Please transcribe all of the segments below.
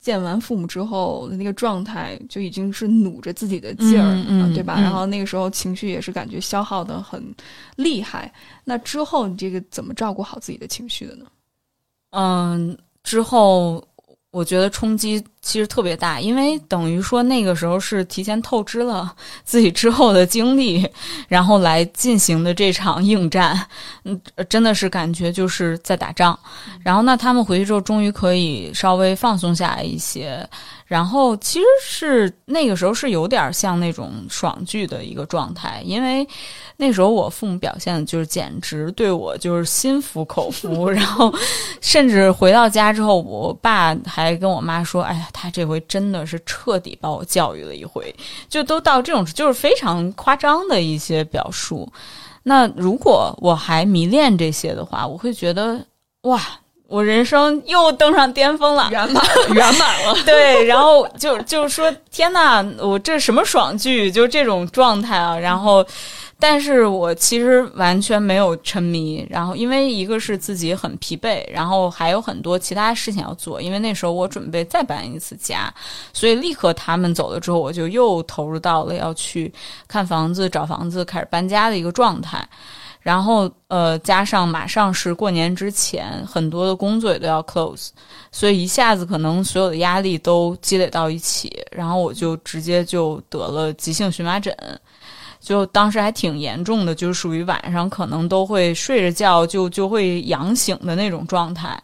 见完父母之后的那个状态，就已经是努着自己的劲儿，嗯，对吧？然后那个时候情绪也是感觉消耗的很厉害。那之后你这个怎么照顾好自己的情绪的呢？嗯，之后。我觉得冲击其实特别大，因为等于说那个时候是提前透支了 自己之后的经历，然后来进行的这场应战，嗯，真的是感觉就是在打仗。然后那他们回去之后，终于可以稍微放松下来一些。然后其实是那个时候是有点像那种爽剧的一个状态，因为那时候我父母表现的就是简直对我就是心服口服，然后甚至回到家之后，我爸还跟我妈说：“哎呀，他这回真的是彻底把我教育了一回。”就都到这种就是非常夸张的一些表述。那如果我还迷恋这些的话，我会觉得哇。我人生又登上巅峰了，圆满 圆满了。对，然后就就是说，天呐，我这什么爽剧，就这种状态啊。然后，但是我其实完全没有沉迷。然后，因为一个是自己很疲惫，然后还有很多其他事情要做。因为那时候我准备再搬一次家，所以立刻他们走了之后，我就又投入到了要去看房子、找房子、开始搬家的一个状态。然后，呃，加上马上是过年之前，很多的工作也都要 close，所以一下子可能所有的压力都积累到一起，然后我就直接就得了急性荨麻疹，就当时还挺严重的，就是属于晚上可能都会睡着觉就就会痒醒的那种状态，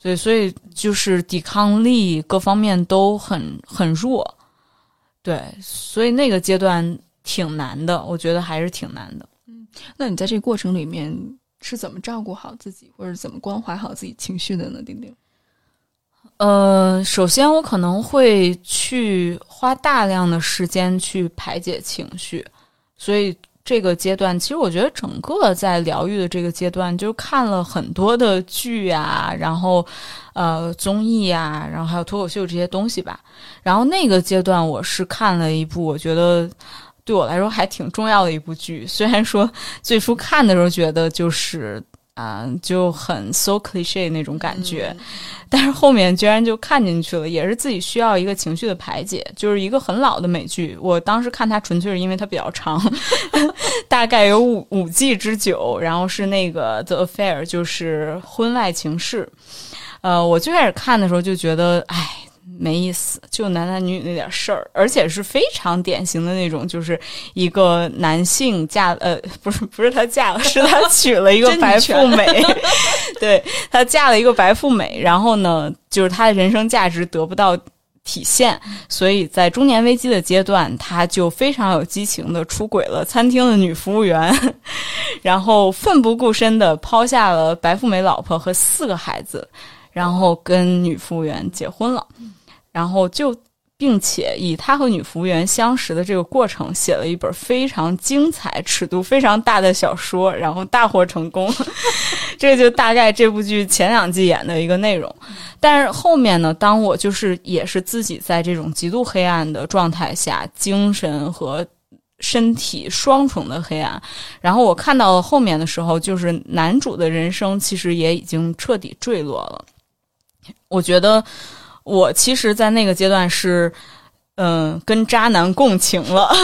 对，所以就是抵抗力各方面都很很弱，对，所以那个阶段挺难的，我觉得还是挺难的。那你在这个过程里面是怎么照顾好自己，或者怎么关怀好自己情绪的呢？丁丁，呃，首先我可能会去花大量的时间去排解情绪，所以这个阶段，其实我觉得整个在疗愈的这个阶段，就看了很多的剧啊，然后呃综艺啊，然后还有脱口秀这些东西吧。然后那个阶段，我是看了一部，我觉得。对我来说还挺重要的一部剧，虽然说最初看的时候觉得就是啊就很 so cliche 那种感觉，但是后面居然就看进去了，也是自己需要一个情绪的排解，就是一个很老的美剧。我当时看它纯粹是因为它比较长，大概有五五季之久，然后是那个 The Affair，就是婚外情事。呃，我最开始看的时候就觉得，哎。没意思，就男男女女那点事儿，而且是非常典型的那种，就是一个男性嫁呃，不是不是他嫁了，是他娶了一个白富美，对他嫁了一个白富美，然后呢，就是他的人生价值得不到体现，所以在中年危机的阶段，他就非常有激情的出轨了餐厅的女服务员，然后奋不顾身的抛下了白富美老婆和四个孩子，然后跟女服务员结婚了。然后就，并且以他和女服务员相识的这个过程，写了一本非常精彩、尺度非常大的小说，然后大获成功。这就大概这部剧前两季演的一个内容。但是后面呢，当我就是也是自己在这种极度黑暗的状态下，精神和身体双重的黑暗，然后我看到了后面的时候，就是男主的人生其实也已经彻底坠落了。我觉得。我其实，在那个阶段是，嗯，跟渣男共情了。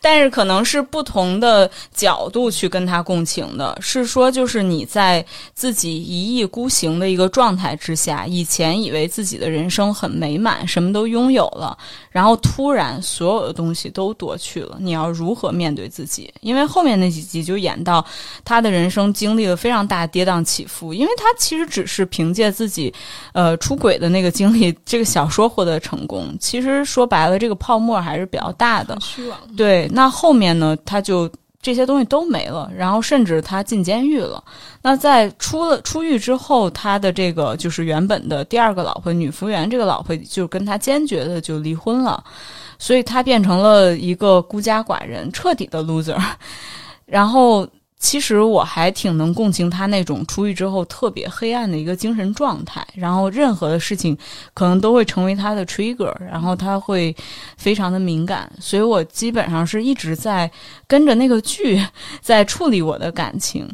但是可能是不同的角度去跟他共情的，是说就是你在自己一意孤行的一个状态之下，以前以为自己的人生很美满，什么都拥有了，然后突然所有的东西都夺去了，你要如何面对自己？因为后面那几集就演到他的人生经历了非常大跌宕起伏，因为他其实只是凭借自己呃出轨的那个经历，这个小说获得成功。其实说白了，这个泡沫还是比较大的，虚妄。对。那后面呢？他就这些东西都没了，然后甚至他进监狱了。那在出了出狱之后，他的这个就是原本的第二个老婆女服务员，这个老婆就跟他坚决的就离婚了，所以他变成了一个孤家寡人，彻底的 loser。然后。其实我还挺能共情他那种出狱之后特别黑暗的一个精神状态，然后任何的事情可能都会成为他的 trigger，然后他会非常的敏感，所以我基本上是一直在跟着那个剧在处理我的感情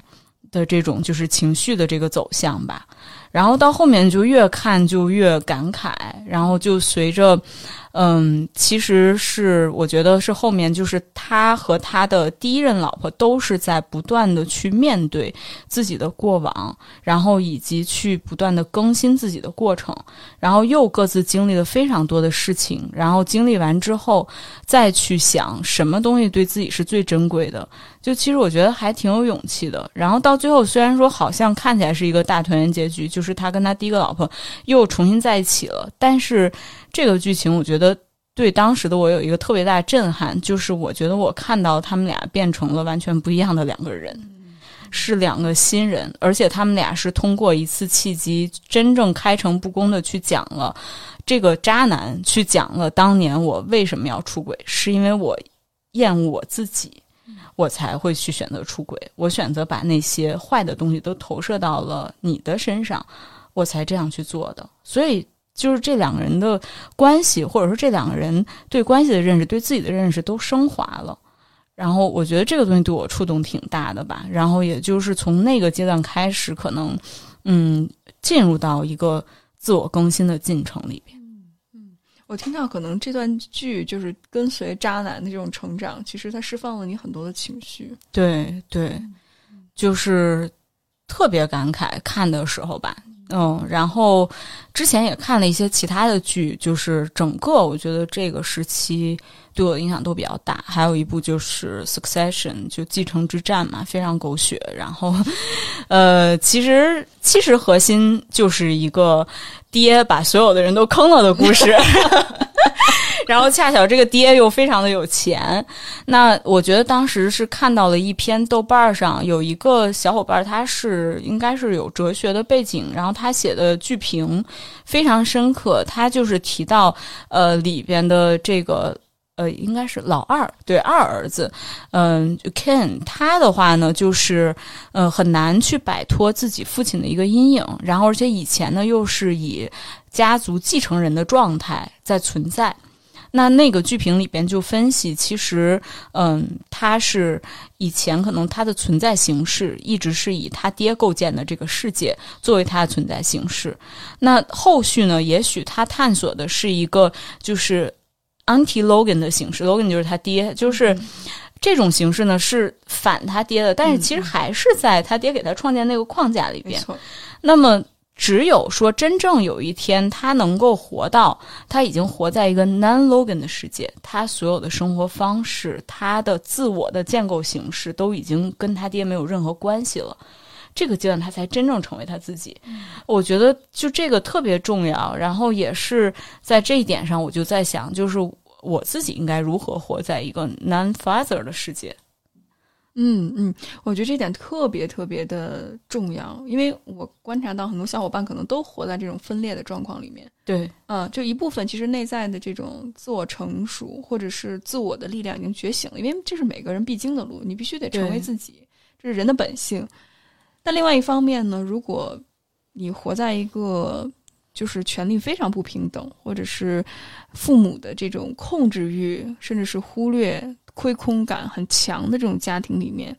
的这种就是情绪的这个走向吧，然后到后面就越看就越感慨，然后就随着。嗯，其实是我觉得是后面就是他和他的第一任老婆都是在不断的去面对自己的过往，然后以及去不断的更新自己的过程，然后又各自经历了非常多的事情，然后经历完之后再去想什么东西对自己是最珍贵的，就其实我觉得还挺有勇气的。然后到最后虽然说好像看起来是一个大团圆结局，就是他跟他第一个老婆又重新在一起了，但是。这个剧情我觉得对当时的我有一个特别大的震撼，就是我觉得我看到他们俩变成了完全不一样的两个人，是两个新人，而且他们俩是通过一次契机，真正开诚布公的去讲了这个渣男，去讲了当年我为什么要出轨，是因为我厌恶我自己，我才会去选择出轨，我选择把那些坏的东西都投射到了你的身上，我才这样去做的，所以。就是这两个人的关系，或者说这两个人对关系的认识、对自己的认识都升华了。然后我觉得这个东西对我触动挺大的吧。然后也就是从那个阶段开始，可能嗯进入到一个自我更新的进程里边。嗯，我听到可能这段剧就是跟随渣男的这种成长，其实它释放了你很多的情绪。对对，就是特别感慨看的时候吧。嗯，然后之前也看了一些其他的剧，就是整个我觉得这个时期对我的影响都比较大。还有一部就是《Succession》，就《继承之战》嘛，非常狗血。然后，呃，其实其实核心就是一个爹把所有的人都坑了的故事。然后恰巧这个爹又非常的有钱，那我觉得当时是看到了一篇豆瓣上有一个小伙伴，他是应该是有哲学的背景，然后他写的剧评非常深刻，他就是提到呃里边的这个呃应该是老二对二儿子，嗯，Ken 他的话呢就是呃很难去摆脱自己父亲的一个阴影，然后而且以前呢又是以家族继承人的状态在存在。那那个剧评里边就分析，其实，嗯，他是以前可能他的存在形式一直是以他爹构建的这个世界作为他的存在形式。那后续呢，也许他探索的是一个就是 anti Logan 的形式，Logan 就是他爹，就是这种形式呢是反他爹的，但是其实还是在他爹给他创建那个框架里边。那么。只有说，真正有一天他能够活到，他已经活在一个 non Logan 的世界，他所有的生活方式，他的自我的建构形式都已经跟他爹没有任何关系了。这个阶段，他才真正成为他自己。我觉得就这个特别重要。然后也是在这一点上，我就在想，就是我自己应该如何活在一个 non father 的世界。嗯嗯，我觉得这点特别特别的重要，因为我观察到很多小伙伴可能都活在这种分裂的状况里面。对，嗯，就一部分其实内在的这种自我成熟或者是自我的力量已经觉醒了，因为这是每个人必经的路，你必须得成为自己，这是人的本性。但另外一方面呢，如果你活在一个就是权力非常不平等，或者是父母的这种控制欲，甚至是忽略。亏空感很强的这种家庭里面，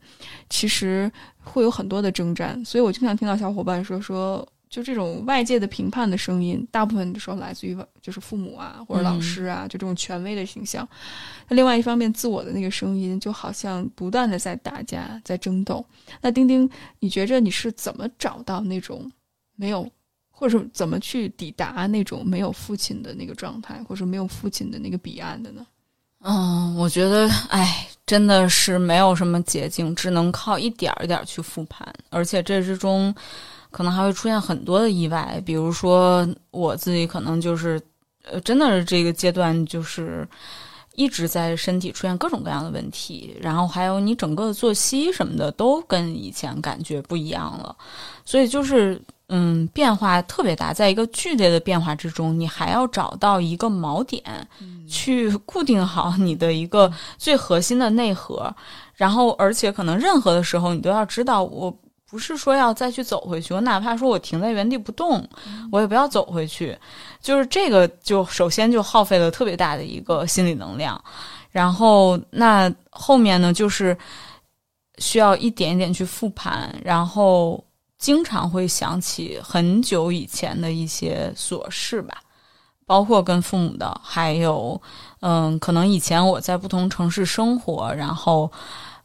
其实会有很多的征战，所以我经常听到小伙伴说说，就这种外界的评判的声音，大部分的时候来自于就是父母啊或者老师啊，就这种权威的形象。那另外一方面，自我的那个声音就好像不断的在打架，在争斗。那丁丁，你觉着你是怎么找到那种没有，或者怎么去抵达那种没有父亲的那个状态，或者没有父亲的那个彼岸的呢？嗯，我觉得，哎，真的是没有什么捷径，只能靠一点儿一点儿去复盘，而且这之中可能还会出现很多的意外，比如说我自己可能就是，呃，真的是这个阶段就是一直在身体出现各种各样的问题，然后还有你整个的作息什么的都跟以前感觉不一样了，所以就是。嗯，变化特别大，在一个剧烈的变化之中，你还要找到一个锚点，去固定好你的一个最核心的内核。然后，而且可能任何的时候，你都要知道，我不是说要再去走回去，我哪怕说我停在原地不动，我也不要走回去。就是这个，就首先就耗费了特别大的一个心理能量。然后，那后面呢，就是需要一点一点去复盘，然后。经常会想起很久以前的一些琐事吧，包括跟父母的，还有，嗯，可能以前我在不同城市生活，然后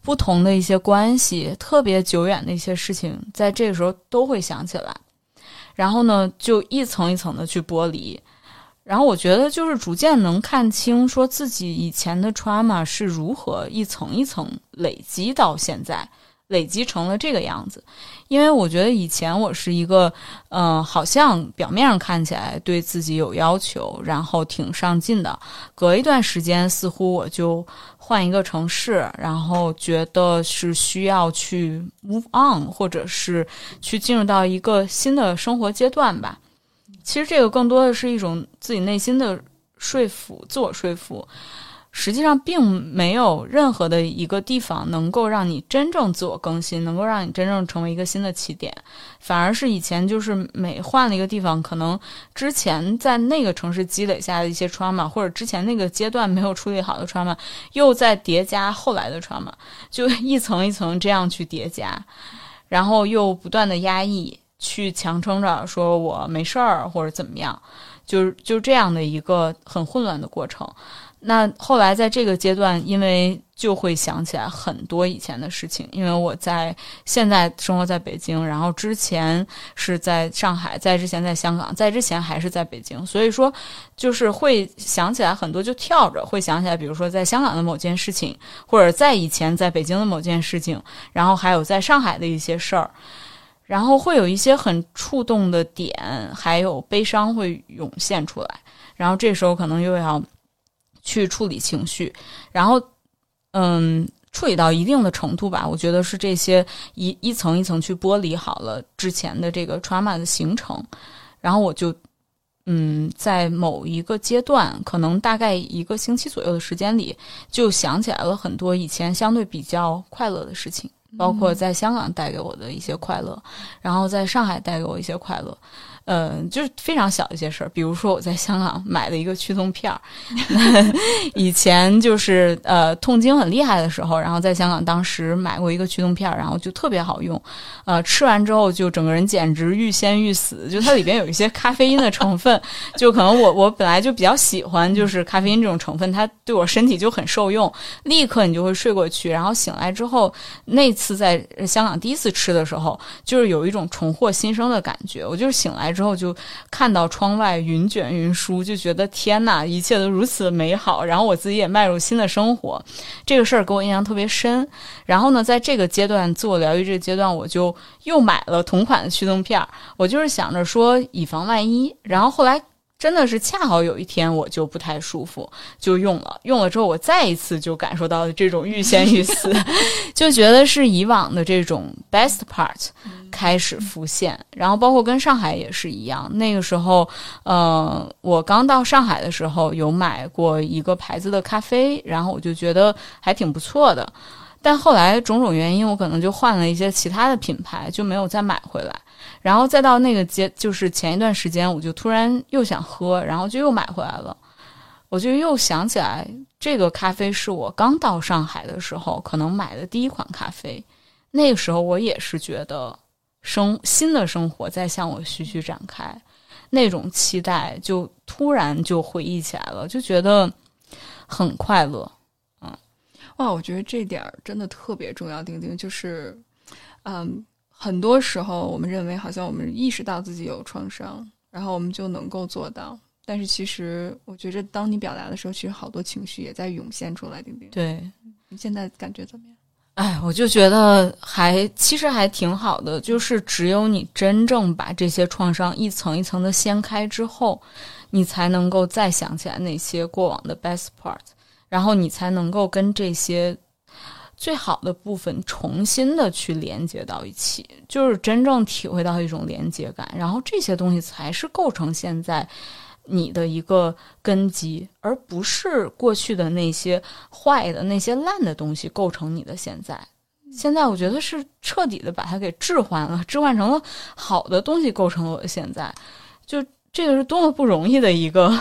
不同的一些关系，特别久远的一些事情，在这个时候都会想起来，然后呢，就一层一层的去剥离，然后我觉得就是逐渐能看清，说自己以前的 trauma 是如何一层一层累积到现在。累积成了这个样子，因为我觉得以前我是一个，嗯，好像表面上看起来对自己有要求，然后挺上进的。隔一段时间，似乎我就换一个城市，然后觉得是需要去 move on，或者是去进入到一个新的生活阶段吧。其实这个更多的是一种自己内心的说服，自我说服。实际上并没有任何的一个地方能够让你真正自我更新，能够让你真正成为一个新的起点，反而是以前就是每换了一个地方，可能之前在那个城市积累下的一些 trauma，或者之前那个阶段没有处理好的 trauma，又在叠加后来的 trauma，就一层一层这样去叠加，然后又不断的压抑，去强撑着说我没事儿或者怎么样，就是就这样的一个很混乱的过程。那后来在这个阶段，因为就会想起来很多以前的事情，因为我在现在生活在北京，然后之前是在上海，在之前在香港，在之前还是在北京，所以说就是会想起来很多，就跳着会想起来，比如说在香港的某件事情，或者在以前在北京的某件事情，然后还有在上海的一些事儿，然后会有一些很触动的点，还有悲伤会涌现出来，然后这时候可能又要。去处理情绪，然后，嗯，处理到一定的程度吧，我觉得是这些一一层一层去剥离好了之前的这个 trauma 的形成，然后我就，嗯，在某一个阶段，可能大概一个星期左右的时间里，就想起来了很多以前相对比较快乐的事情，包括在香港带给我的一些快乐，然后在上海带给我一些快乐。嗯，就是非常小一些事儿，比如说我在香港买了一个驱痛片儿，以前就是呃痛经很厉害的时候，然后在香港当时买过一个驱痛片儿，然后就特别好用，呃，吃完之后就整个人简直欲仙欲死，就它里边有一些咖啡因的成分，就可能我我本来就比较喜欢就是咖啡因这种成分，它对我身体就很受用，立刻你就会睡过去，然后醒来之后，那次在香港第一次吃的时候，就是有一种重获新生的感觉，我就是醒来。之后就看到窗外云卷云舒，就觉得天呐，一切都如此美好。然后我自己也迈入新的生活，这个事儿给我印象特别深。然后呢，在这个阶段自我疗愈这个阶段，我就又买了同款的驱动片儿，我就是想着说以防万一。然后后来。真的是恰好有一天我就不太舒服，就用了。用了之后，我再一次就感受到了这种欲仙欲死，就觉得是以往的这种 best part 开始浮现。然后包括跟上海也是一样，那个时候，呃，我刚到上海的时候有买过一个牌子的咖啡，然后我就觉得还挺不错的。但后来种种原因，我可能就换了一些其他的品牌，就没有再买回来。然后再到那个阶，就是前一段时间，我就突然又想喝，然后就又买回来了。我就又想起来，这个咖啡是我刚到上海的时候可能买的第一款咖啡。那个时候我也是觉得生新的生活在向我徐徐展开，那种期待就突然就回忆起来了，就觉得很快乐。嗯，哇，我觉得这点儿真的特别重要。丁丁就是，嗯。很多时候，我们认为好像我们意识到自己有创伤，然后我们就能够做到。但是其实，我觉着当你表达的时候，其实好多情绪也在涌现出来。丁丁，对你现在感觉怎么样？哎，我就觉得还其实还挺好的。就是只有你真正把这些创伤一层一层的掀开之后，你才能够再想起来那些过往的 best part，然后你才能够跟这些。最好的部分重新的去连接到一起，就是真正体会到一种连接感，然后这些东西才是构成现在你的一个根基，而不是过去的那些坏的、那些烂的东西构成你的现在。现在我觉得是彻底的把它给置换了，置换成了好的东西构成了我的现在，就。这个是多么不容易的一个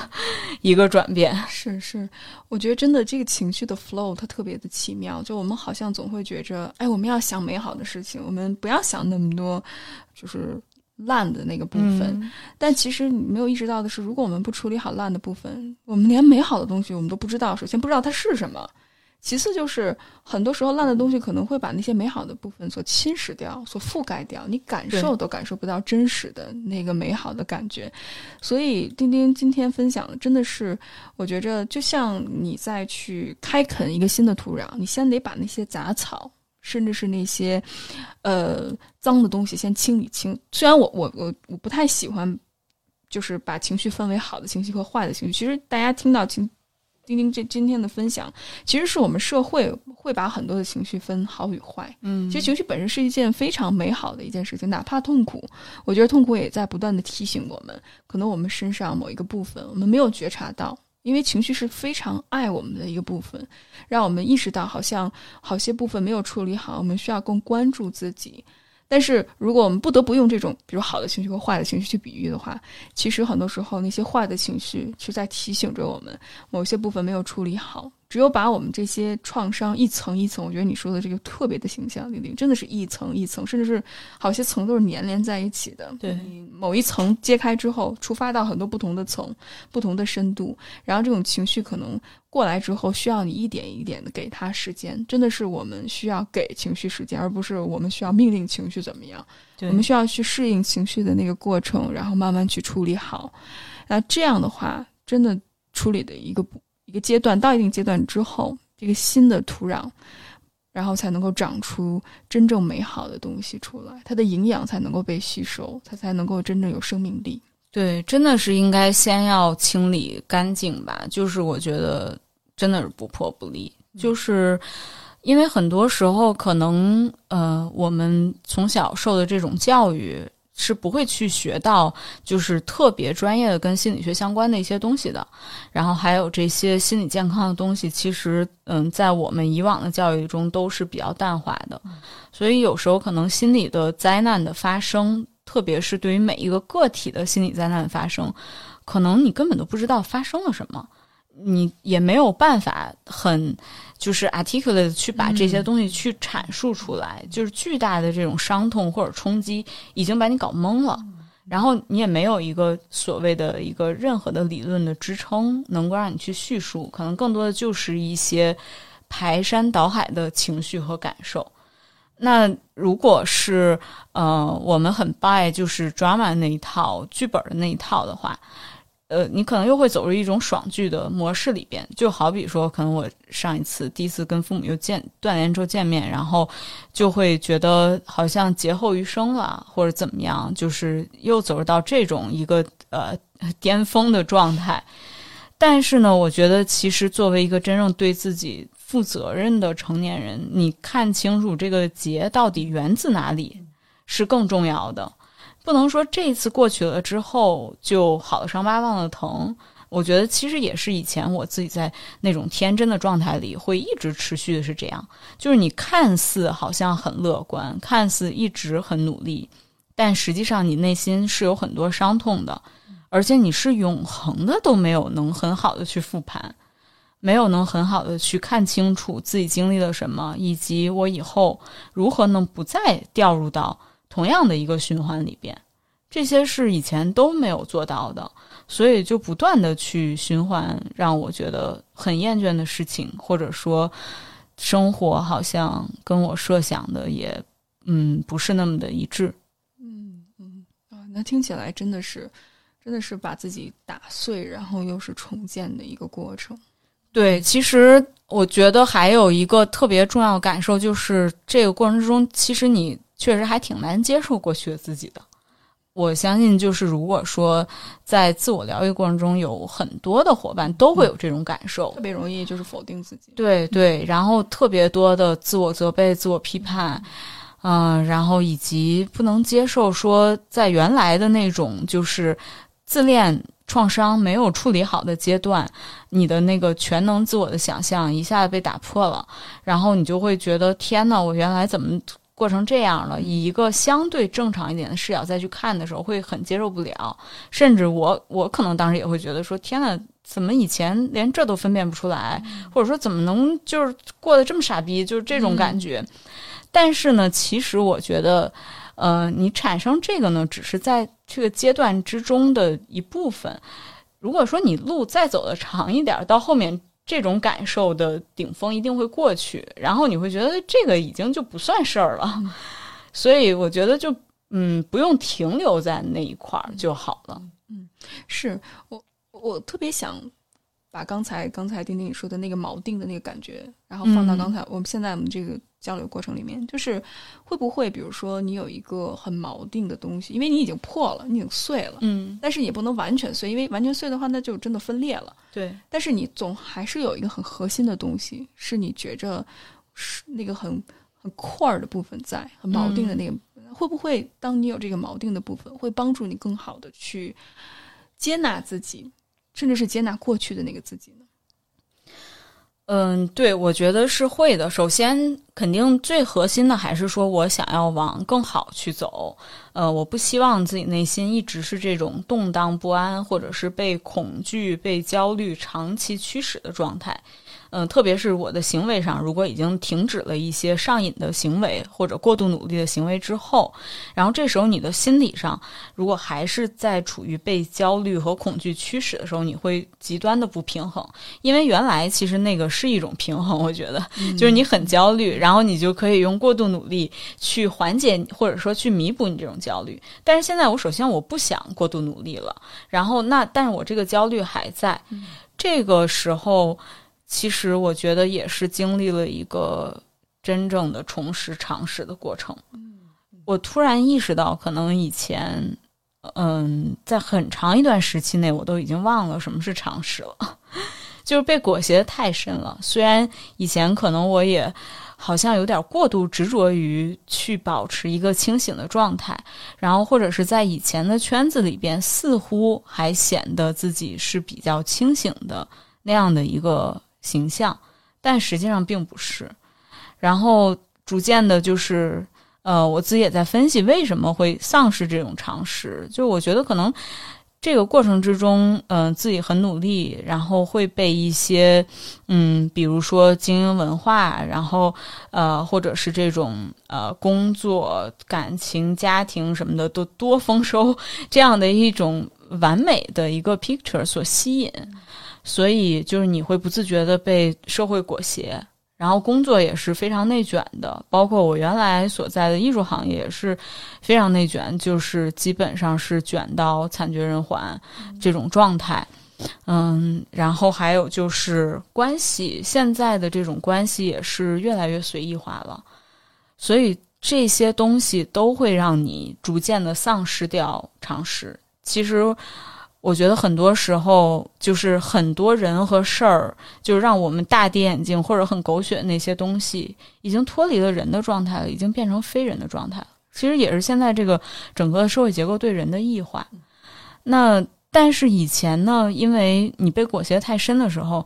一个转变，是是，我觉得真的这个情绪的 flow 它特别的奇妙。就我们好像总会觉着，哎，我们要想美好的事情，我们不要想那么多，就是烂的那个部分。但其实你没有意识到的是，如果我们不处理好烂的部分，我们连美好的东西我们都不知道。首先不知道它是什么。其次就是，很多时候烂的东西可能会把那些美好的部分所侵蚀掉、所覆盖掉，你感受都感受不到真实的那个美好的感觉。所以，丁丁今天分享的真的是，我觉着就像你再去开垦一个新的土壤，你先得把那些杂草，甚至是那些呃脏的东西先清理清。虽然我我我我不太喜欢，就是把情绪分为好的情绪和坏的情绪。其实大家听到情。丁丁这今天的分享，其实是我们社会会把很多的情绪分好与坏。嗯，其实情绪本身是一件非常美好的一件事情，哪怕痛苦，我觉得痛苦也在不断的提醒我们，可能我们身上某一个部分我们没有觉察到，因为情绪是非常爱我们的一个部分，让我们意识到好像好些部分没有处理好，我们需要更关注自己。但是，如果我们不得不用这种，比如好的情绪和坏的情绪去比喻的话，其实很多时候那些坏的情绪是在提醒着我们某些部分没有处理好。只有把我们这些创伤一层一层，我觉得你说的这个特别的形象，玲玲真的是一层一层，甚至是好些层都是粘连在一起的。对，某一层揭开之后，触发到很多不同的层、不同的深度，然后这种情绪可能过来之后，需要你一点一点的给他时间。真的是我们需要给情绪时间，而不是我们需要命令情绪怎么样。我们需要去适应情绪的那个过程，然后慢慢去处理好。那这样的话，真的处理的一个不。一个阶段到一定阶段之后，这个新的土壤，然后才能够长出真正美好的东西出来，它的营养才能够被吸收，它才能够真正有生命力。对，真的是应该先要清理干净吧。就是我觉得真的是不破不立，就是因为很多时候可能呃，我们从小受的这种教育。是不会去学到就是特别专业的跟心理学相关的一些东西的，然后还有这些心理健康的东西，其实嗯，在我们以往的教育中都是比较淡化的，所以有时候可能心理的灾难的发生，特别是对于每一个个体的心理灾难的发生，可能你根本都不知道发生了什么。你也没有办法很就是 articulate 去把这些东西去阐述出来，就是巨大的这种伤痛或者冲击已经把你搞懵了，然后你也没有一个所谓的一个任何的理论的支撑，能够让你去叙述，可能更多的就是一些排山倒海的情绪和感受。那如果是呃我们很 buy 就是 drama 那一套剧本的那一套的话。呃，你可能又会走入一种爽剧的模式里边，就好比说，可能我上一次第一次跟父母又见断联之后见面，然后就会觉得好像劫后余生了，或者怎么样，就是又走入到这种一个呃巅峰的状态。但是呢，我觉得其实作为一个真正对自己负责任的成年人，你看清楚这个劫到底源自哪里是更重要的。不能说这次过去了之后就好了，伤疤忘了疼。我觉得其实也是以前我自己在那种天真的状态里，会一直持续的是这样。就是你看似好像很乐观，看似一直很努力，但实际上你内心是有很多伤痛的，而且你是永恒的都没有能很好的去复盘，没有能很好的去看清楚自己经历了什么，以及我以后如何能不再掉入到。同样的一个循环里边，这些是以前都没有做到的，所以就不断的去循环，让我觉得很厌倦的事情，或者说生活好像跟我设想的也嗯不是那么的一致。嗯嗯啊，那听起来真的是真的是把自己打碎，然后又是重建的一个过程。对，其实我觉得还有一个特别重要的感受，就是这个过程之中，其实你。确实还挺难接受过去的自己的，我相信，就是如果说在自我疗愈过程中，有很多的伙伴都会有这种感受，特别容易就是否定自己。对对，然后特别多的自我责备、自我批判，嗯，然后以及不能接受说在原来的那种就是自恋创伤没有处理好的阶段，你的那个全能自我的想象一下子被打破了，然后你就会觉得天呐，我原来怎么？过成这样了，以一个相对正常一点的视角再去看的时候，会很接受不了。甚至我，我可能当时也会觉得说：“天呐，怎么以前连这都分辨不出来？或者说怎么能就是过得这么傻逼？就是这种感觉。”但是呢，其实我觉得，呃，你产生这个呢，只是在这个阶段之中的一部分。如果说你路再走的长一点，到后面。这种感受的顶峰一定会过去，然后你会觉得这个已经就不算事儿了，所以我觉得就嗯不用停留在那一块儿就好了。嗯，是我我特别想。把刚才刚才丁丁你说的那个锚定的那个感觉，然后放到刚才我们现在我们这个交流过程里面，就是会不会比如说你有一个很锚定的东西，因为你已经破了，你已经碎了，嗯，但是也不能完全碎，因为完全碎的话那就真的分裂了，对。但是你总还是有一个很核心的东西，是你觉着是那个很很块儿的部分在，很锚定的那个，会不会当你有这个锚定的部分，会帮助你更好的去接纳自己？甚至是接纳过去的那个自己呢？嗯，对，我觉得是会的。首先，肯定最核心的还是说我想要往更好去走。呃，我不希望自己内心一直是这种动荡不安，或者是被恐惧、被焦虑长期驱使的状态。嗯，特别是我的行为上，如果已经停止了一些上瘾的行为或者过度努力的行为之后，然后这时候你的心理上，如果还是在处于被焦虑和恐惧驱使的时候，你会极端的不平衡。因为原来其实那个是一种平衡，我觉得就是你很焦虑，然后你就可以用过度努力去缓解或者说去弥补你这种焦虑。但是现在我首先我不想过度努力了，然后那但是我这个焦虑还在，这个时候。其实我觉得也是经历了一个真正的重拾常识的过程。我突然意识到，可能以前，嗯，在很长一段时期内，我都已经忘了什么是常识了，就是被裹挟的太深了。虽然以前可能我也好像有点过度执着于去保持一个清醒的状态，然后或者是在以前的圈子里边，似乎还显得自己是比较清醒的那样的一个。形象，但实际上并不是。然后逐渐的，就是呃，我自己也在分析为什么会丧失这种常识。就我觉得可能这个过程之中，嗯，自己很努力，然后会被一些嗯，比如说精英文化，然后呃，或者是这种呃工作、感情、家庭什么的都多丰收 这样的一种完美的一个 picture 所吸引。所以，就是你会不自觉的被社会裹挟，然后工作也是非常内卷的。包括我原来所在的艺术行业也是非常内卷，就是基本上是卷到惨绝人寰这种状态。嗯，然后还有就是关系，现在的这种关系也是越来越随意化了。所以这些东西都会让你逐渐的丧失掉常识。其实。我觉得很多时候就是很多人和事儿，就是让我们大跌眼镜或者很狗血的那些东西，已经脱离了人的状态了，已经变成非人的状态了。其实也是现在这个整个社会结构对人的异化。那但是以前呢，因为你被裹挟太深的时候，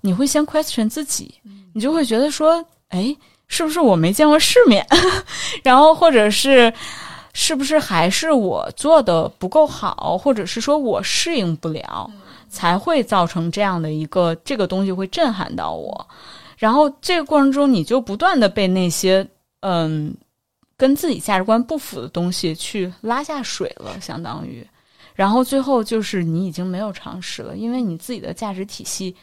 你会先 question 自己，你就会觉得说，哎，是不是我没见过世面？然后或者是。是不是还是我做的不够好，或者是说我适应不了，才会造成这样的一个这个东西会震撼到我？然后这个过程中，你就不断的被那些嗯跟自己价值观不符的东西去拉下水了，相当于，然后最后就是你已经没有常识了，因为你自己的价值体系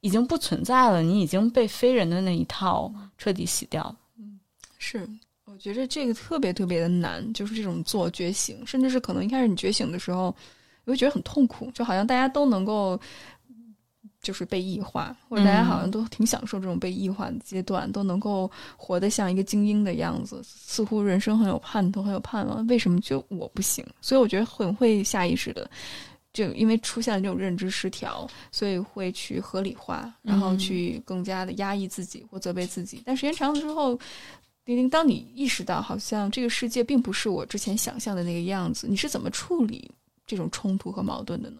已经不存在了，你已经被非人的那一套彻底洗掉了。嗯，是。我觉得这个特别特别的难，就是这种做觉醒，甚至是可能一开始你觉醒的时候，你会觉得很痛苦，就好像大家都能够就是被异化，或者大家好像都挺享受这种被异化的阶段，都能够活得像一个精英的样子，似乎人生很有盼头，很有盼望。为什么就我不行？所以我觉得很会下意识的，就因为出现了这种认知失调，所以会去合理化，然后去更加的压抑自己或责备自己。但时间长了之后，丁丁，当你意识到好像这个世界并不是我之前想象的那个样子，你是怎么处理这种冲突和矛盾的呢？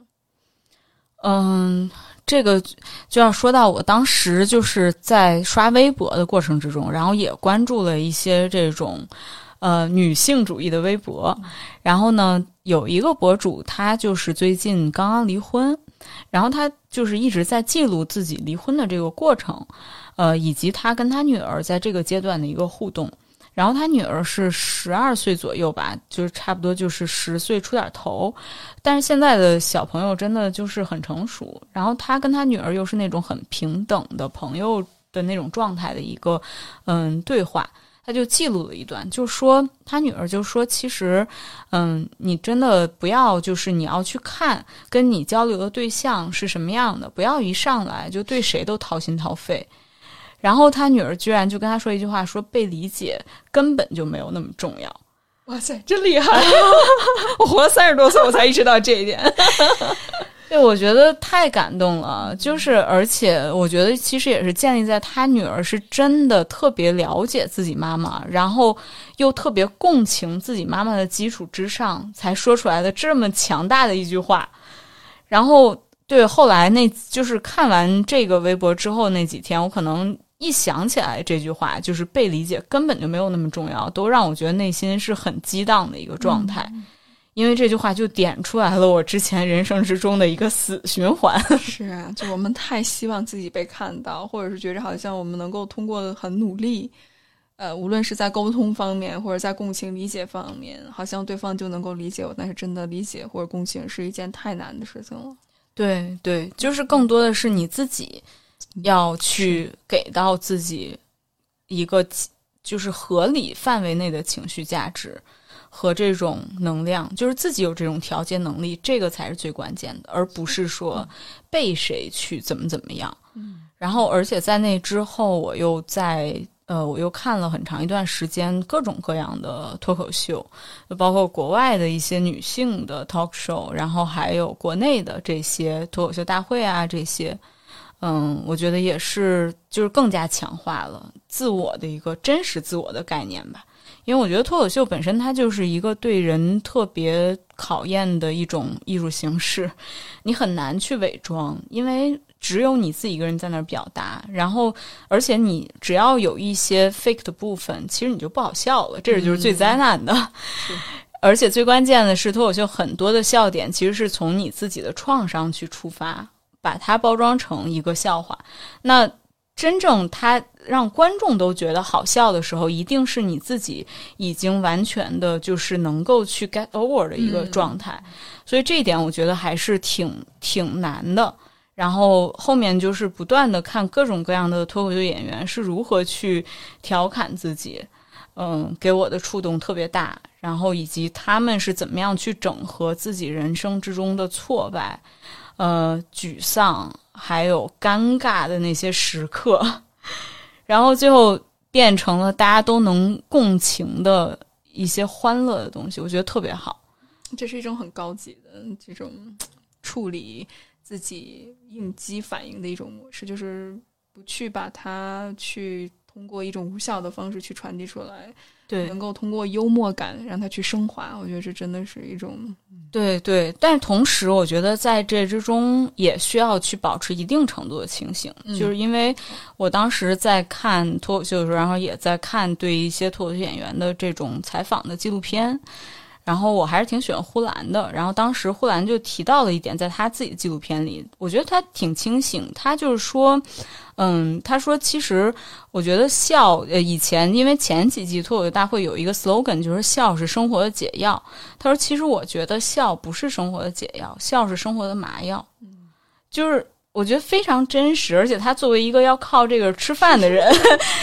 嗯，这个就要说到我当时就是在刷微博的过程之中，然后也关注了一些这种呃女性主义的微博。然后呢，有一个博主，她就是最近刚刚离婚，然后她就是一直在记录自己离婚的这个过程，呃，以及他跟他女儿在这个阶段的一个互动。然后他女儿是十二岁左右吧，就是差不多就是十岁出点头，但是现在的小朋友真的就是很成熟。然后他跟他女儿又是那种很平等的朋友的那种状态的一个嗯对话，他就记录了一段，就说他女儿就说其实嗯你真的不要就是你要去看跟你交流的对象是什么样的，不要一上来就对谁都掏心掏肺。然后他女儿居然就跟他说一句话，说被理解根本就没有那么重要。哇塞，真厉害！我活了三十多岁，我才意识到这一点。对，我觉得太感动了。就是，而且我觉得其实也是建立在他女儿是真的特别了解自己妈妈，然后又特别共情自己妈妈的基础之上，才说出来的这么强大的一句话。然后，对，后来那就是看完这个微博之后那几天，我可能。一想起来这句话，就是被理解根本就没有那么重要，都让我觉得内心是很激荡的一个状态。因为这句话就点出来了我之前人生之中的一个死循环。是啊，就我们太希望自己被看到，或者是觉着好像我们能够通过很努力，呃，无论是在沟通方面或者在共情理解方面，好像对方就能够理解我。但是真的理解或者共情是一件太难的事情了。对对，就是更多的是你自己。要去给到自己一个就是合理范围内的情绪价值和这种能量，就是自己有这种调节能力，这个才是最关键的，而不是说被谁去怎么怎么样。嗯，然后而且在那之后，我又在呃，我又看了很长一段时间各种各样的脱口秀，包括国外的一些女性的 talk show，然后还有国内的这些脱口秀大会啊这些。嗯，我觉得也是，就是更加强化了自我的一个真实自我的概念吧。因为我觉得脱口秀本身它就是一个对人特别考验的一种艺术形式，你很难去伪装，因为只有你自己一个人在那儿表达。然后，而且你只要有一些 fake 的部分，其实你就不好笑了，这就是最灾难的。而且最关键的是，脱口秀很多的笑点其实是从你自己的创伤去出发。把它包装成一个笑话，那真正它让观众都觉得好笑的时候，一定是你自己已经完全的，就是能够去 get over 的一个状态。所以这一点我觉得还是挺挺难的。然后后面就是不断的看各种各样的脱口秀演员是如何去调侃自己，嗯，给我的触动特别大。然后以及他们是怎么样去整合自己人生之中的挫败。呃，沮丧，还有尴尬的那些时刻，然后最后变成了大家都能共情的一些欢乐的东西，我觉得特别好。这是一种很高级的这种处理自己应激反应的一种模式，就是不去把它去通过一种无效的方式去传递出来。对，能够通过幽默感让它去升华，我觉得这真的是一种，对对。但是同时，我觉得在这之中也需要去保持一定程度的清醒，就是因为我当时在看脱口秀的时候，然后也在看对一些脱口秀演员的这种采访的纪录片，然后我还是挺喜欢呼兰的。然后当时呼兰就提到了一点，在他自己的纪录片里，我觉得他挺清醒，他就是说。嗯，他说，其实我觉得笑，呃，以前因为前几季脱口秀大会有一个 slogan，就是笑是生活的解药。他说，其实我觉得笑不是生活的解药，笑是生活的麻药。就是我觉得非常真实，而且他作为一个要靠这个吃饭的人，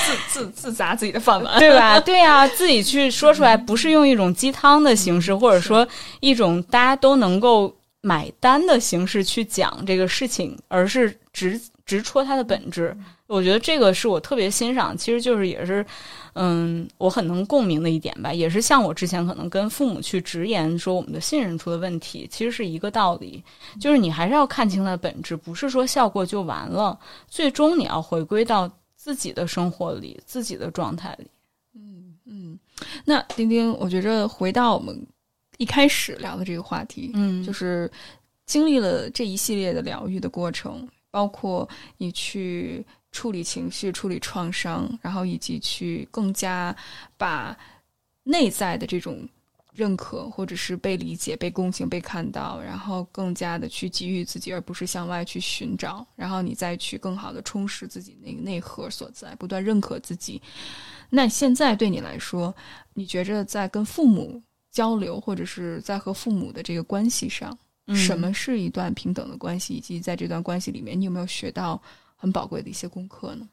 自自自砸自己的饭碗，对吧？对呀，自己去说出来，不是用一种鸡汤的形式，或者说一种大家都能够。买单的形式去讲这个事情，而是直直戳它的本质。我觉得这个是我特别欣赏，其实就是也是，嗯，我很能共鸣的一点吧。也是像我之前可能跟父母去直言说我们的信任出了问题，其实是一个道理，就是你还是要看清它的本质，不是说笑过就完了，最终你要回归到自己的生活里、自己的状态里。嗯嗯，那丁丁，我觉着回到我们。一开始聊的这个话题，嗯，就是经历了这一系列的疗愈的过程，包括你去处理情绪、处理创伤，然后以及去更加把内在的这种认可，或者是被理解、被共情、被看到，然后更加的去给予自己，而不是向外去寻找，然后你再去更好的充实自己那个内核所在，不断认可自己。那现在对你来说，你觉着在跟父母？交流或者是在和父母的这个关系上，什么是一段平等的关系？以及在这段关系里面，你有没有学到很宝贵的一些功课呢？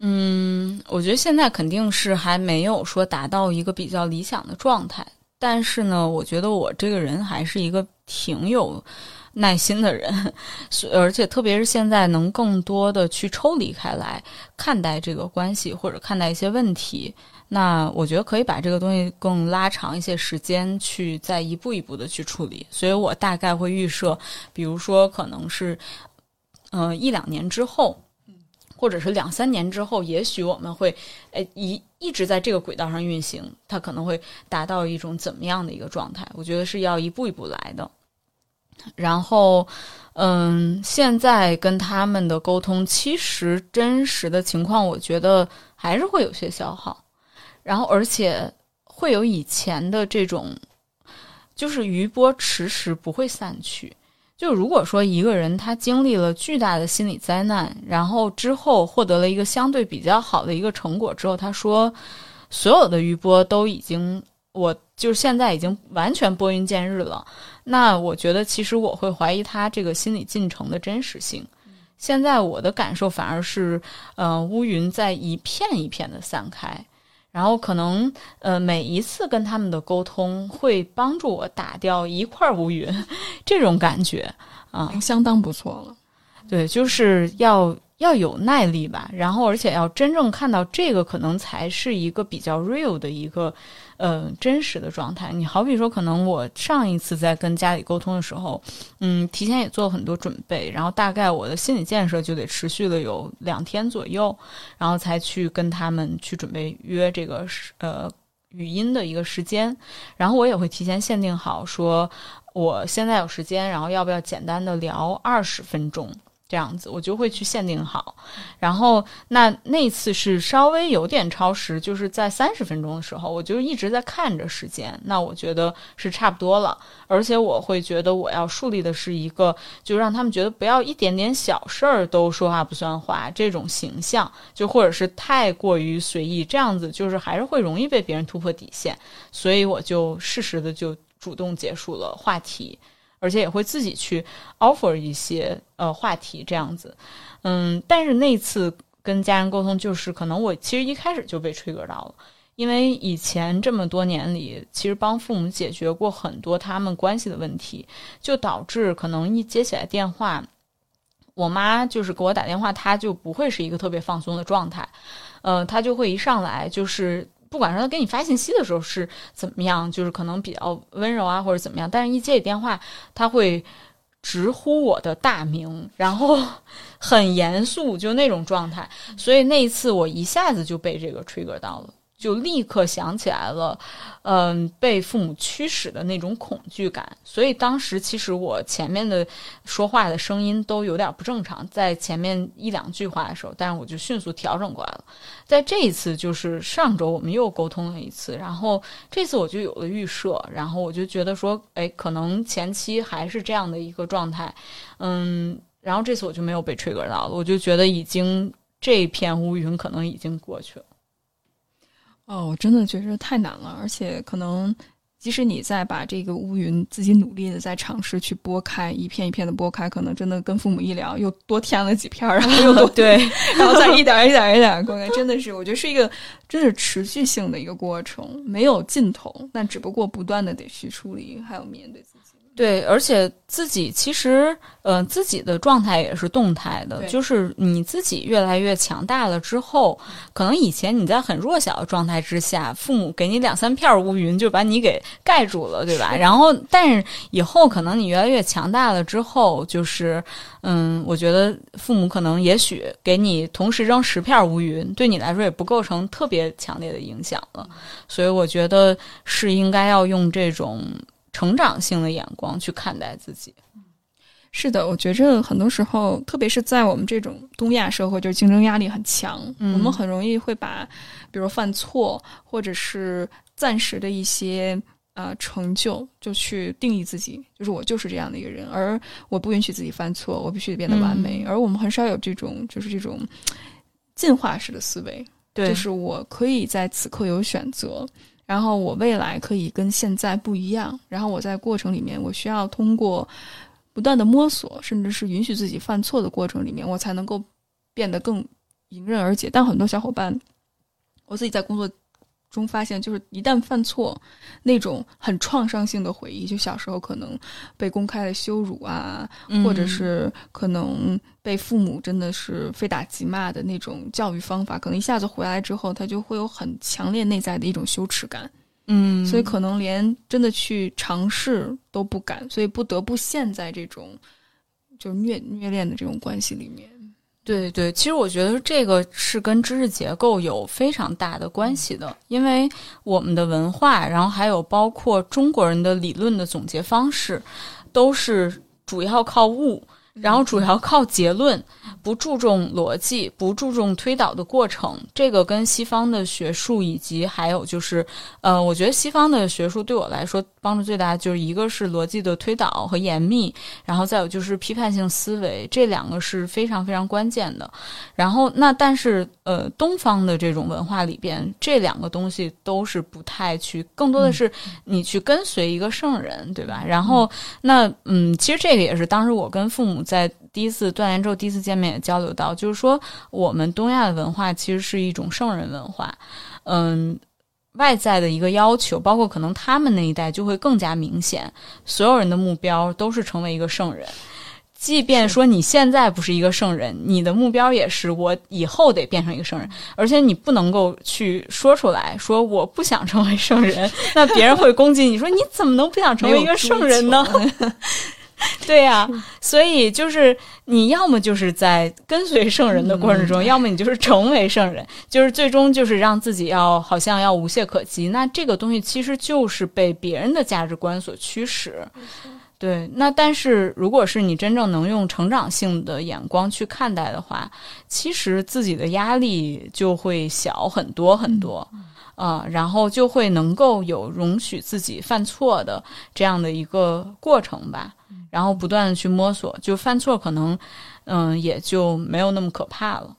嗯，我觉得现在肯定是还没有说达到一个比较理想的状态，但是呢，我觉得我这个人还是一个挺有耐心的人，而且特别是现在能更多的去抽离开来看待这个关系，或者看待一些问题。那我觉得可以把这个东西更拉长一些时间，去再一步一步的去处理。所以我大概会预设，比如说可能是，呃，一两年之后，或者是两三年之后，也许我们会，呃，一一直在这个轨道上运行，它可能会达到一种怎么样的一个状态？我觉得是要一步一步来的。然后，嗯，现在跟他们的沟通，其实真实的情况，我觉得还是会有些消耗。然后，而且会有以前的这种，就是余波迟迟不会散去。就如果说一个人他经历了巨大的心理灾难，然后之后获得了一个相对比较好的一个成果之后，他说所有的余波都已经，我就是现在已经完全拨云见日了。那我觉得其实我会怀疑他这个心理进程的真实性。现在我的感受反而是，呃，乌云在一片一片的散开。然后可能，呃，每一次跟他们的沟通会帮助我打掉一块乌云，这种感觉啊，相当不错了。对，就是要。要有耐力吧，然后而且要真正看到这个，可能才是一个比较 real 的一个，呃，真实的状态。你好比说，可能我上一次在跟家里沟通的时候，嗯，提前也做了很多准备，然后大概我的心理建设就得持续了有两天左右，然后才去跟他们去准备约这个呃语音的一个时间，然后我也会提前限定好，说我现在有时间，然后要不要简单的聊二十分钟。这样子，我就会去限定好，然后那那次是稍微有点超时，就是在三十分钟的时候，我就一直在看着时间，那我觉得是差不多了，而且我会觉得我要树立的是一个，就让他们觉得不要一点点小事儿都说话不算话这种形象，就或者是太过于随意，这样子就是还是会容易被别人突破底线，所以我就适时的就主动结束了话题。而且也会自己去 offer 一些呃话题这样子，嗯，但是那次跟家人沟通，就是可能我其实一开始就被 trigger 到了，因为以前这么多年里，其实帮父母解决过很多他们关系的问题，就导致可能一接起来电话，我妈就是给我打电话，她就不会是一个特别放松的状态，呃，她就会一上来就是。不管是他给你发信息的时候是怎么样，就是可能比较温柔啊，或者怎么样，但是一接你电话，他会直呼我的大名，然后很严肃，就那种状态。所以那一次我一下子就被这个 trigger 到了。就立刻想起来了，嗯，被父母驱使的那种恐惧感。所以当时其实我前面的说话的声音都有点不正常，在前面一两句话的时候，但是我就迅速调整过来了。在这一次，就是上周我们又沟通了一次，然后这次我就有了预设，然后我就觉得说，哎，可能前期还是这样的一个状态，嗯，然后这次我就没有被 trigger 到了，我就觉得已经这片乌云可能已经过去了。哦，我真的觉得太难了，而且可能即使你再把这个乌云自己努力的在尝试去拨开，一片一片的拨开，可能真的跟父母一聊又多添了几片，然后又多对，然后再一点一点一点拨开，真的是我觉得是一个真是持续性的一个过程，没有尽头，但只不过不断的得去处理，还有面对自己。对，而且自己其实，呃，自己的状态也是动态的，就是你自己越来越强大了之后，可能以前你在很弱小的状态之下，父母给你两三片乌云就把你给盖住了，对吧？然后，但是以后可能你越来越强大了之后，就是，嗯，我觉得父母可能也许给你同时扔十片乌云，对你来说也不构成特别强烈的影响了，所以我觉得是应该要用这种。成长性的眼光去看待自己。是的，我觉着很多时候，特别是在我们这种东亚社会，就是竞争压力很强，嗯。我们很容易会把，比如犯错或者是暂时的一些呃成就，就去定义自己，就是我就是这样的一个人，而我不允许自己犯错，我必须得变得完美，嗯。而我们很少有这种就是这种进化式的思维，对。就是我可以在此刻有选择，然后我未来可以跟现在不一样，然后我在过程里面，我需要通过不断的摸索，甚至是允许自己犯错的过程里面，我才能够变得更迎刃而解。但很多小伙伴，我自己在工作中发现，就是一旦犯错，那种很创伤性的回忆，就小时候可能被公开的羞辱啊，嗯或者是可能被父母真的是非打即骂的那种教育方法，可能一下子回来之后，他就会有很强烈内在的一种羞耻感，嗯，所以可能连真的去尝试都不敢，所以不得不陷在这种就是虐虐恋的这种关系里面。对对，其实我觉得这个是跟知识结构有非常大的关系的，因为我们的文化，然后还有包括中国人的理论的总结方式，都是主要靠悟，然后主要靠结论，不注重逻辑，不注重推导的过程。这个跟西方的学术以及还有就是，呃，我觉得西方的学术对我来说帮助最大，就是一个是逻辑的推导和严密，然后再有就是批判性思维，这两个是非常非常关键的。然后那但是呃，东方的这种文化里边，这两个东西都是不太去，更多的是你去跟随一个圣人，对吧？然后那嗯，其实这个也是当时我跟父母在第一次断联之后，第一次见面也交流到，就是说我们东亚的文化其实是一种圣人文化，嗯。外在的一个要求，包括可能他们那一代就会更加明显，所有人的目标都是成为一个圣人。即便说你现在不是一个圣人，你的目标也是我以后得变成一个圣人，而且你不能够去说出来说我不想成为圣人，那别人会攻击你说你怎么能不想成为一个圣人呢？对呀、所以就是你要么就是在跟随圣人的过程中，要么你就是成为圣人，就是最终就是让自己要好像要无懈可击。那这个东西其实就是被别人的价值观所驱使。对，那但是如果是你真正能用成长性的眼光去看待的话，其实自己的压力就会小很多很多。啊、然后就会能够有容许自己犯错的这样的一个过程吧，然后不断的去摸索，就犯错可能，嗯、也就没有那么可怕了。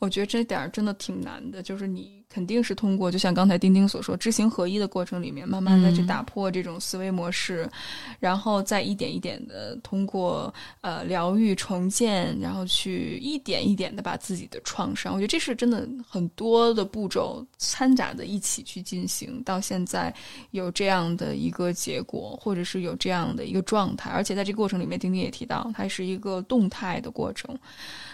我觉得这点真的挺难的，就是你肯定是通过，就像刚才丁丁所说，知行合一的过程里面，慢慢的去嗯打破这种思维模式，然后再一点一点的通过呃疗愈重建，然后去一点一点的把自己的创伤，我觉得这是真的很多的步骤掺杂的一起去进行，到现在有这样的一个结果，或者是有这样的一个状态，而且在这个过程里面，丁丁也提到，它是一个动态的过程。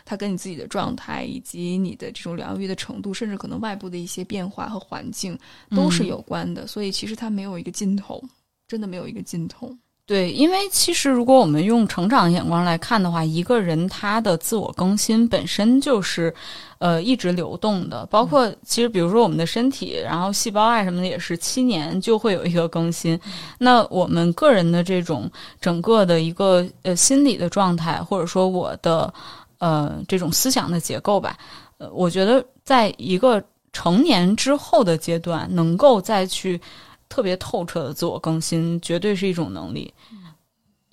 它跟你自己的状态以及你的这种疗愈的程度，甚至可能外部的一些变化和环境都是有关的。所以其实它没有一个尽头，真的没有一个尽头。对，因为其实如果我们用成长眼光来看的话，一个人他的自我更新本身就是，呃，一直流动的。包括其实比如说我们的身体，然后细胞啊什么的，也是七年就会有一个更新。那我们个人的这种整个的一个呃心理的状态，或者说我的呃这种思想的结构吧，呃，我觉得在一个成年之后的阶段，能够再去。特别透彻的自我更新，绝对是一种能力，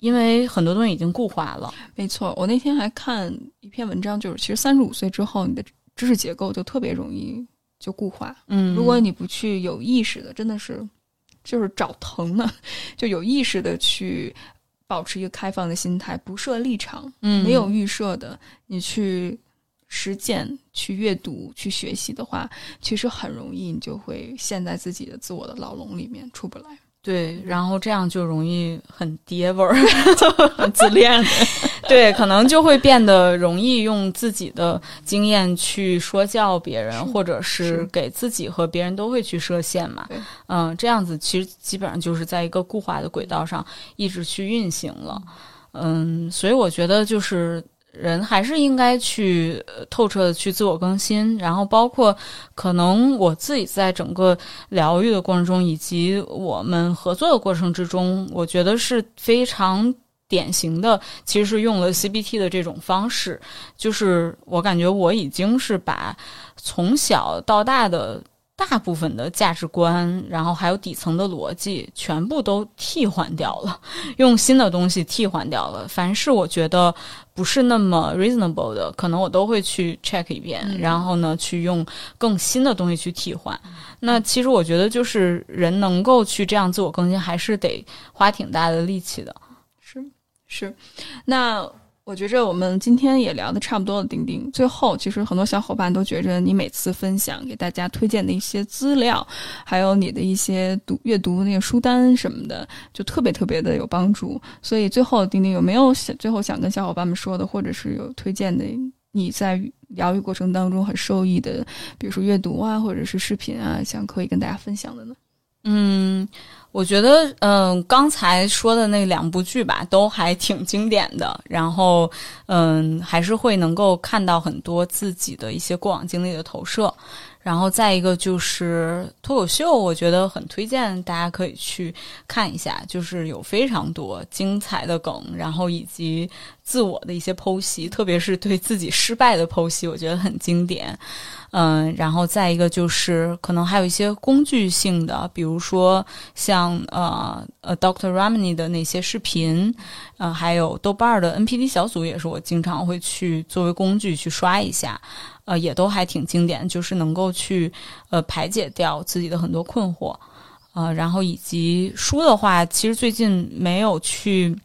因为很多东西已经固化了。没错，我那天还看一篇文章，就是其实三十五岁之后，你的知识结构就特别容易就固化。嗯，如果你不去有意识的，真的是就是找疼呢，就有意识的去保持一个开放的心态，不设立场，嗯没有预设的，你去实践、去阅读、去学习的话，其实很容易你就会陷在自己的自我的牢笼里面出不来。对，然后这样就容易很爹味儿，很自恋。对，可能就会变得容易用自己的经验去说教别人，或者是给自己和别人都会去设限嘛。嗯，这样子其实基本上就是在一个固化的轨道上一直去运行了。嗯，所以我觉得就是。人还是应该去透彻的去自我更新，然后包括可能我自己在整个疗愈的过程中，以及我们合作的过程之中，我觉得是非常典型的，其实是用了 CBT 的这种方式，就是我感觉我已经是把从小到大的。大部分的价值观，然后还有底层的逻辑，全部都替换掉了，用新的东西替换掉了。凡是我觉得不是那么 reasonable 的，可能我都会去 check 一遍，然后呢，去用更新的东西去替换。那其实我觉得，就是人能够去这样自我更新，还是得花挺大的力气的。是是，那。我觉着我们今天也聊的差不多了，丁丁。最后，其实很多小伙伴都觉着你每次分享给大家推荐的一些资料，还有你的一些读阅读那个书单什么的，就特别特别的有帮助。所以最后，丁丁有没有想最后想跟小伙伴们说的，或者是有推荐的你在疗愈过程当中很受益的，比如说阅读啊，或者是视频啊，想可以跟大家分享的呢？嗯。我觉得，嗯，刚才说的那两部剧吧，都还挺经典的。然后，嗯，还是会能够看到很多自己的一些过往经历的投射。然后再一个就是脱口秀，我觉得很推荐大家可以去看一下，就是有非常多精彩的梗，然后以及自我的一些剖析，特别是对自己失败的剖析，我觉得很经典。嗯，然后再一个就是可能还有一些工具性的，比如说像呃呃 Doctor Ramani 的那些视频，呃，还有豆瓣的 NPD 小组，也是我经常会去作为工具去刷一下。呃，也都还挺经典，就是能够去呃排解掉自己的很多困惑，呃，然后以及书的话，其实最近没有去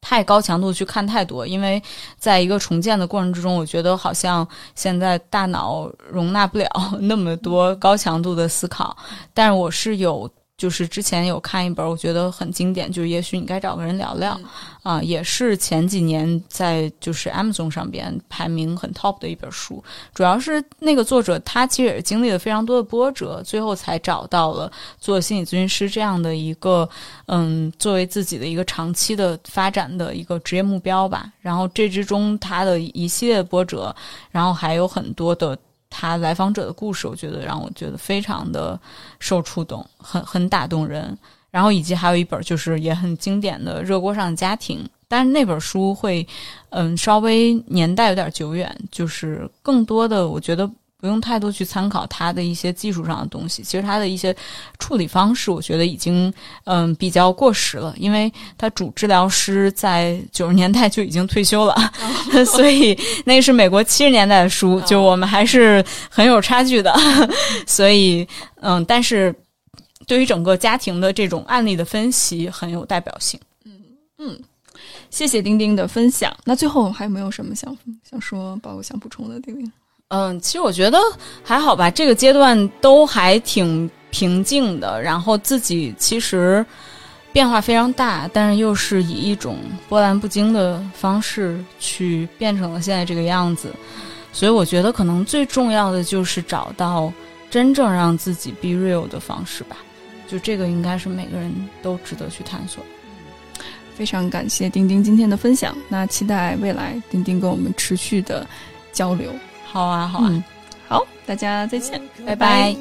太高强度去看太多，因为在一个重建的过程之中，我觉得好像现在大脑容纳不了那么多高强度的思考，但是我是有。就是之前有看一本，我觉得很经典，就是也许你该找个人聊聊，啊，也是前几年在就是 Amazon 上边排名很 top 的一本书。主要是那个作者他其实也是经历了非常多的波折，最后才找到了做心理咨询师这样的一个，嗯，作为自己的一个长期的发展的一个职业目标吧。然后这之中他的一系列波折，然后还有很多的。他来访者的故事，我觉得让我觉得非常的受触动，很很打动人。然后以及还有一本就是也很经典的《热锅上的家庭》，但是那本书会，嗯，稍微年代有点久远，就是更多的我觉得。不用太多去参考它的一些技术上的东西，其实它的一些处理方式，我觉得已经嗯比较过时了，因为它主治疗师在九十年代就已经退休了，所以那是美国七十年代的书，就我们还是很有差距的，所以嗯，但是对于整个家庭的这种案例的分析很有代表性。嗯。嗯，谢谢丁丁的分享。那最后还有没有什么想想说，包括想补充的，丁丁？嗯，其实我觉得还好吧，这个阶段都还挺平静的。然后自己其实变化非常大，但是又是以一种波澜不惊的方式去变成了现在这个样子。所以我觉得可能最重要的就是找到真正让自己 be real 的方式吧。就这个应该是每个人都值得去探索。非常感谢丁丁今天的分享，那期待未来丁丁跟我们持续的交流。好啊，好啊，好，大家再见，拜拜。次